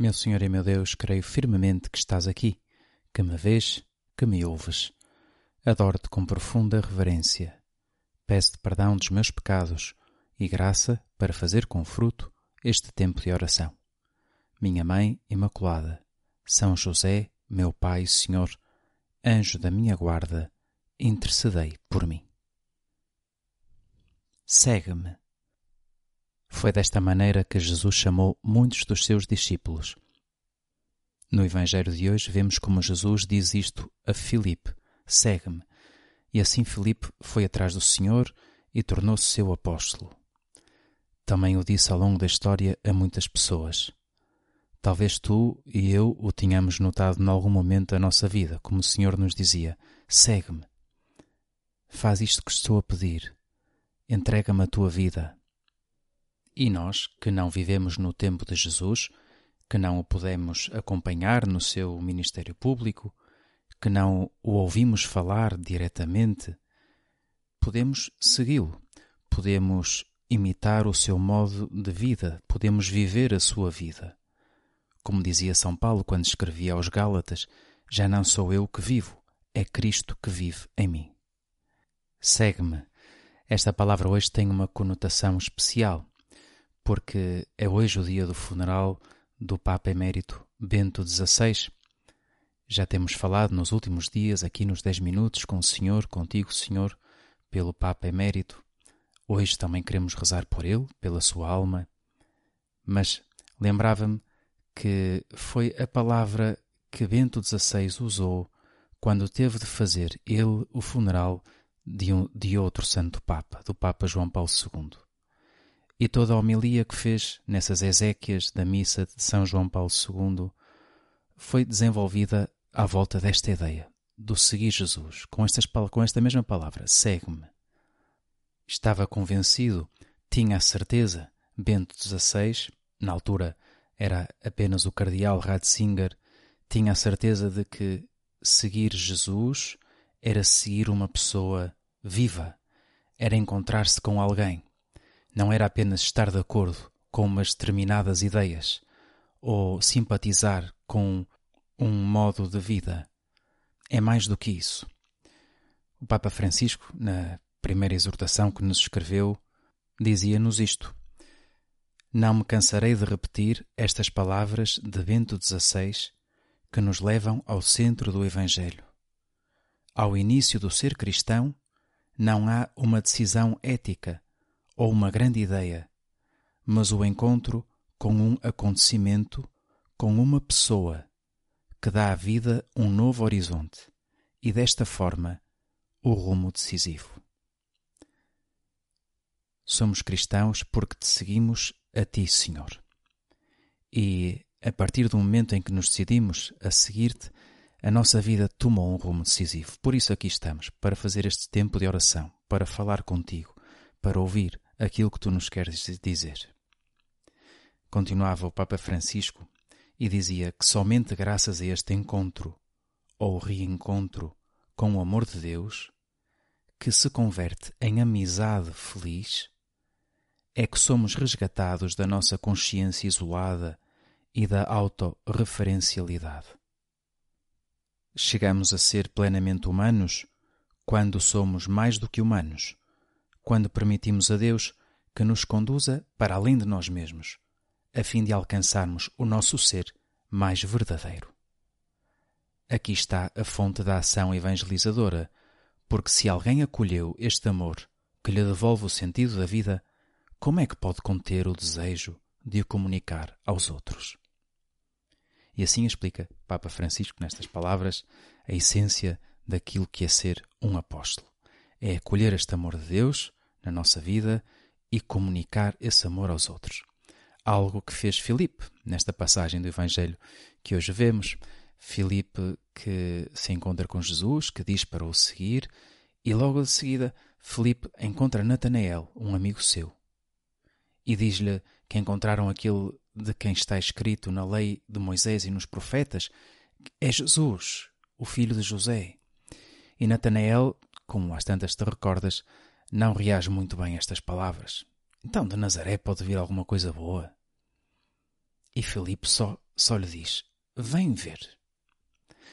Meu Senhor e meu Deus, creio firmemente que estás aqui, que me vês, que me ouves. Adoro-te com profunda reverência. Peço-te perdão dos meus pecados e graça para fazer com fruto este tempo de oração. Minha Mãe Imaculada, São José, meu Pai e Senhor, anjo da minha guarda, intercedei por mim. Segue-me. Foi desta maneira que Jesus chamou muitos dos seus discípulos. No Evangelho de hoje vemos como Jesus diz isto a Filipe: Segue-me. E assim Filipe foi atrás do Senhor e tornou-se seu apóstolo. Também o disse ao longo da história a muitas pessoas. Talvez tu e eu o tenhamos notado em algum momento da nossa vida, como o Senhor nos dizia: Segue-me. Faz isto que estou a pedir. Entrega-me a tua vida. E nós, que não vivemos no tempo de Jesus, que não o podemos acompanhar no seu ministério público, que não o ouvimos falar diretamente, podemos segui-lo, podemos imitar o seu modo de vida, podemos viver a sua vida. Como dizia São Paulo quando escrevia aos Gálatas, já não sou eu que vivo, é Cristo que vive em mim. Segue-me. Esta palavra hoje tem uma conotação especial porque é hoje o dia do funeral do Papa Emérito Bento XVI. Já temos falado nos últimos dias, aqui nos 10 minutos, com o Senhor, contigo, Senhor, pelo Papa Emérito. Hoje também queremos rezar por ele, pela sua alma. Mas lembrava-me que foi a palavra que Bento XVI usou quando teve de fazer ele o funeral de, um, de outro santo Papa, do Papa João Paulo II e toda a homilia que fez nessas exéquias da missa de São João Paulo II foi desenvolvida à volta desta ideia do seguir Jesus, com, estas, com esta mesma palavra, segue-me. Estava convencido, tinha a certeza, Bento XVI, na altura era apenas o cardeal Ratzinger, tinha a certeza de que seguir Jesus era seguir uma pessoa viva, era encontrar-se com alguém não era apenas estar de acordo com umas determinadas ideias ou simpatizar com um modo de vida. É mais do que isso. O Papa Francisco, na primeira exortação que nos escreveu, dizia-nos isto: Não me cansarei de repetir estas palavras de Bento XVI que nos levam ao centro do Evangelho. Ao início do ser cristão, não há uma decisão ética ou uma grande ideia, mas o encontro com um acontecimento, com uma pessoa que dá à vida um novo horizonte e, desta forma, o rumo decisivo. Somos cristãos porque te seguimos a Ti, Senhor. E, a partir do momento em que nos decidimos a seguir-te, a nossa vida tomou um rumo decisivo. Por isso aqui estamos, para fazer este tempo de oração, para falar contigo, para ouvir aquilo que tu nos queres dizer. Continuava o Papa Francisco e dizia que somente graças a este encontro ou reencontro com o amor de Deus, que se converte em amizade feliz, é que somos resgatados da nossa consciência isolada e da autorreferencialidade. Chegamos a ser plenamente humanos quando somos mais do que humanos quando permitimos a Deus que nos conduza para além de nós mesmos, a fim de alcançarmos o nosso ser mais verdadeiro. Aqui está a fonte da ação evangelizadora, porque se alguém acolheu este amor que lhe devolve o sentido da vida, como é que pode conter o desejo de o comunicar aos outros? E assim explica Papa Francisco nestas palavras a essência daquilo que é ser um apóstolo. É acolher este amor de Deus na nossa vida e comunicar esse amor aos outros. Algo que fez Filipe nesta passagem do Evangelho que hoje vemos. Filipe que se encontra com Jesus, que diz para o seguir, e logo de seguida Filipe encontra Natanael, um amigo seu, e diz-lhe que encontraram aquele de quem está escrito na lei de Moisés e nos profetas, é Jesus, o filho de José. E Natanael, como às tantas te recordas, não reage muito bem a estas palavras. Então de Nazaré pode vir alguma coisa boa. E Filipe só só lhe diz: Vem ver.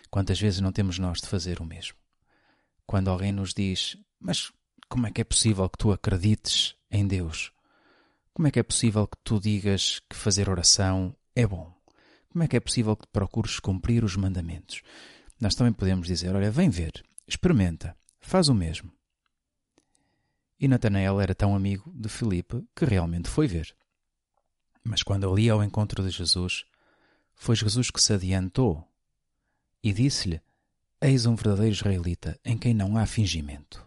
Quantas vezes não temos nós de fazer o mesmo? Quando alguém nos diz: Mas como é que é possível que tu acredites em Deus? Como é que é possível que tu digas que fazer oração é bom? Como é que é possível que procures cumprir os mandamentos? Nós também podemos dizer: Olha, vem ver, experimenta, faz o mesmo. E Natanael era tão amigo de Filipe que realmente foi ver. Mas quando ali ao encontro de Jesus, foi Jesus que se adiantou e disse-lhe: Eis um verdadeiro israelita em quem não há fingimento.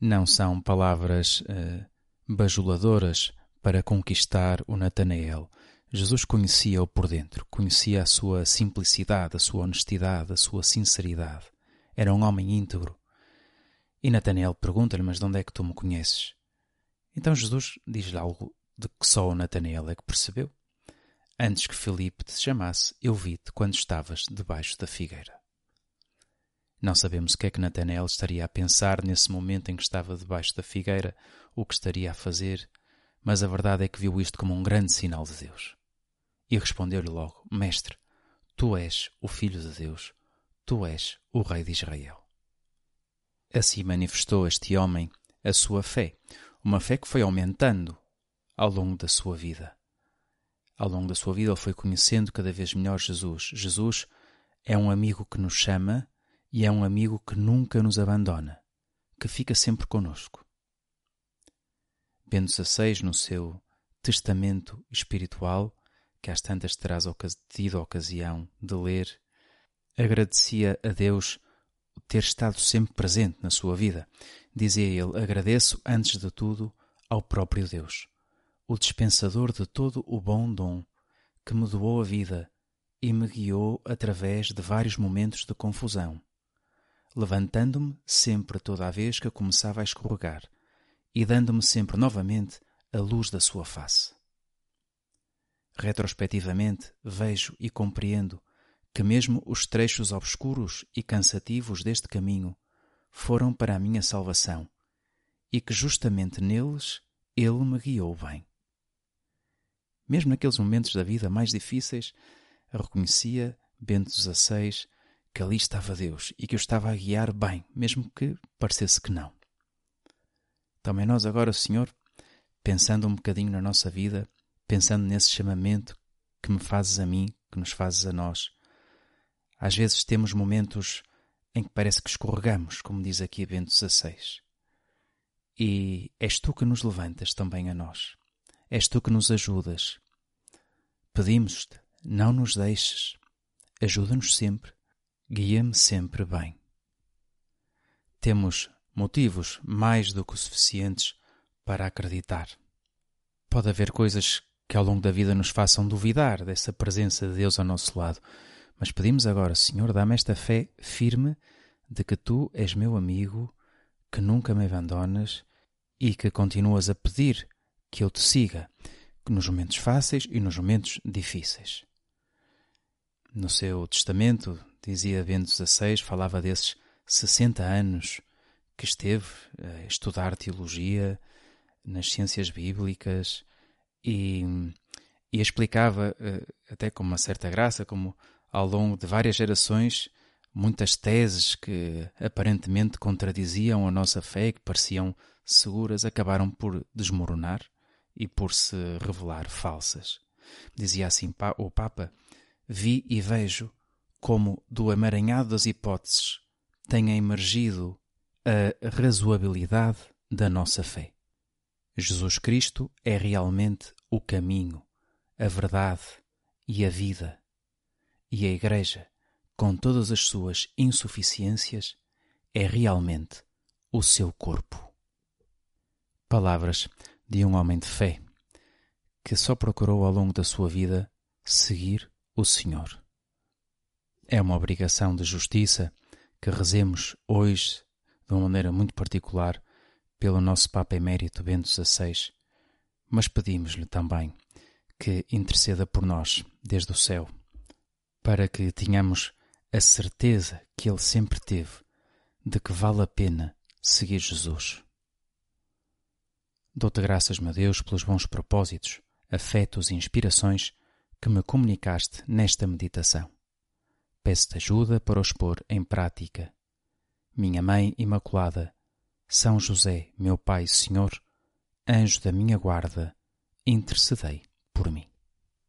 Não são palavras uh, bajuladoras para conquistar o Natanael. Jesus conhecia-o por dentro, conhecia a sua simplicidade, a sua honestidade, a sua sinceridade. Era um homem íntegro. E Natanael pergunta-lhe: Mas de onde é que tu me conheces? Então Jesus diz-lhe algo de que só o Natanael é que percebeu. Antes que Filipe te chamasse, eu vi-te quando estavas debaixo da figueira. Não sabemos o que é que Natanael estaria a pensar nesse momento em que estava debaixo da figueira, o que estaria a fazer, mas a verdade é que viu isto como um grande sinal de Deus. E respondeu-lhe logo: Mestre, tu és o Filho de Deus, tu és o Rei de Israel. Assim manifestou este homem a sua fé, uma fé que foi aumentando ao longo da sua vida. Ao longo da sua vida, ele foi conhecendo cada vez melhor Jesus. Jesus é um amigo que nos chama e é um amigo que nunca nos abandona, que fica sempre conosco. Bento XVI, no seu testamento espiritual, que às tantas terás tido a ocasião de ler, agradecia a Deus ter estado sempre presente na sua vida. Dizia ele: Agradeço, antes de tudo, ao próprio Deus, o dispensador de todo o bom dom, que me doou a vida e me guiou através de vários momentos de confusão levantando-me sempre toda a vez que começava a escorregar e dando-me sempre novamente a luz da sua face. Retrospectivamente, vejo e compreendo que mesmo os trechos obscuros e cansativos deste caminho foram para a minha salvação e que justamente neles ele me guiou bem. Mesmo naqueles momentos da vida mais difíceis, reconhecia Bento XVI que ali estava Deus e que o estava a guiar bem, mesmo que parecesse que não. Também nós agora, Senhor, pensando um bocadinho na nossa vida, pensando nesse chamamento que me fazes a mim, que nos fazes a nós. Às vezes temos momentos em que parece que escorregamos, como diz aqui Bento XVI. E és tu que nos levantas também a nós. És tu que nos ajudas. Pedimos-te, não nos deixes. Ajuda-nos sempre guia-me sempre bem. Temos motivos mais do que suficientes para acreditar. Pode haver coisas que ao longo da vida nos façam duvidar dessa presença de Deus ao nosso lado, mas pedimos agora, Senhor, dá-me esta fé firme de que tu és meu amigo, que nunca me abandonas e que continuas a pedir que eu te siga, nos momentos fáceis e nos momentos difíceis. No seu testamento, dizia Bento XVI, falava desses 60 anos que esteve a estudar teologia nas ciências bíblicas e, e explicava, eh, até com uma certa graça, como ao longo de várias gerações, muitas teses que aparentemente contradiziam a nossa fé, que pareciam seguras, acabaram por desmoronar e por se revelar falsas. Dizia assim o Papa: Vi e vejo como do emaranhado das hipóteses tenha emergido a razoabilidade da nossa fé. Jesus Cristo é realmente o caminho, a verdade e a vida. E a Igreja, com todas as suas insuficiências, é realmente o seu corpo. Palavras de um homem de fé que só procurou ao longo da sua vida seguir o Senhor. É uma obrigação de justiça que rezemos hoje, de uma maneira muito particular, pelo nosso Papa Emérito Bento XVI, mas pedimos-lhe também que interceda por nós desde o céu, para que tenhamos a certeza que ele sempre teve de que vale a pena seguir Jesus. Dou-te graças, meu Deus, pelos bons propósitos, afetos e inspirações que me comunicaste nesta meditação. Peço-te ajuda para os pôr em prática. Minha Mãe Imaculada, São José, meu Pai Senhor, anjo da minha guarda, intercedei por mim.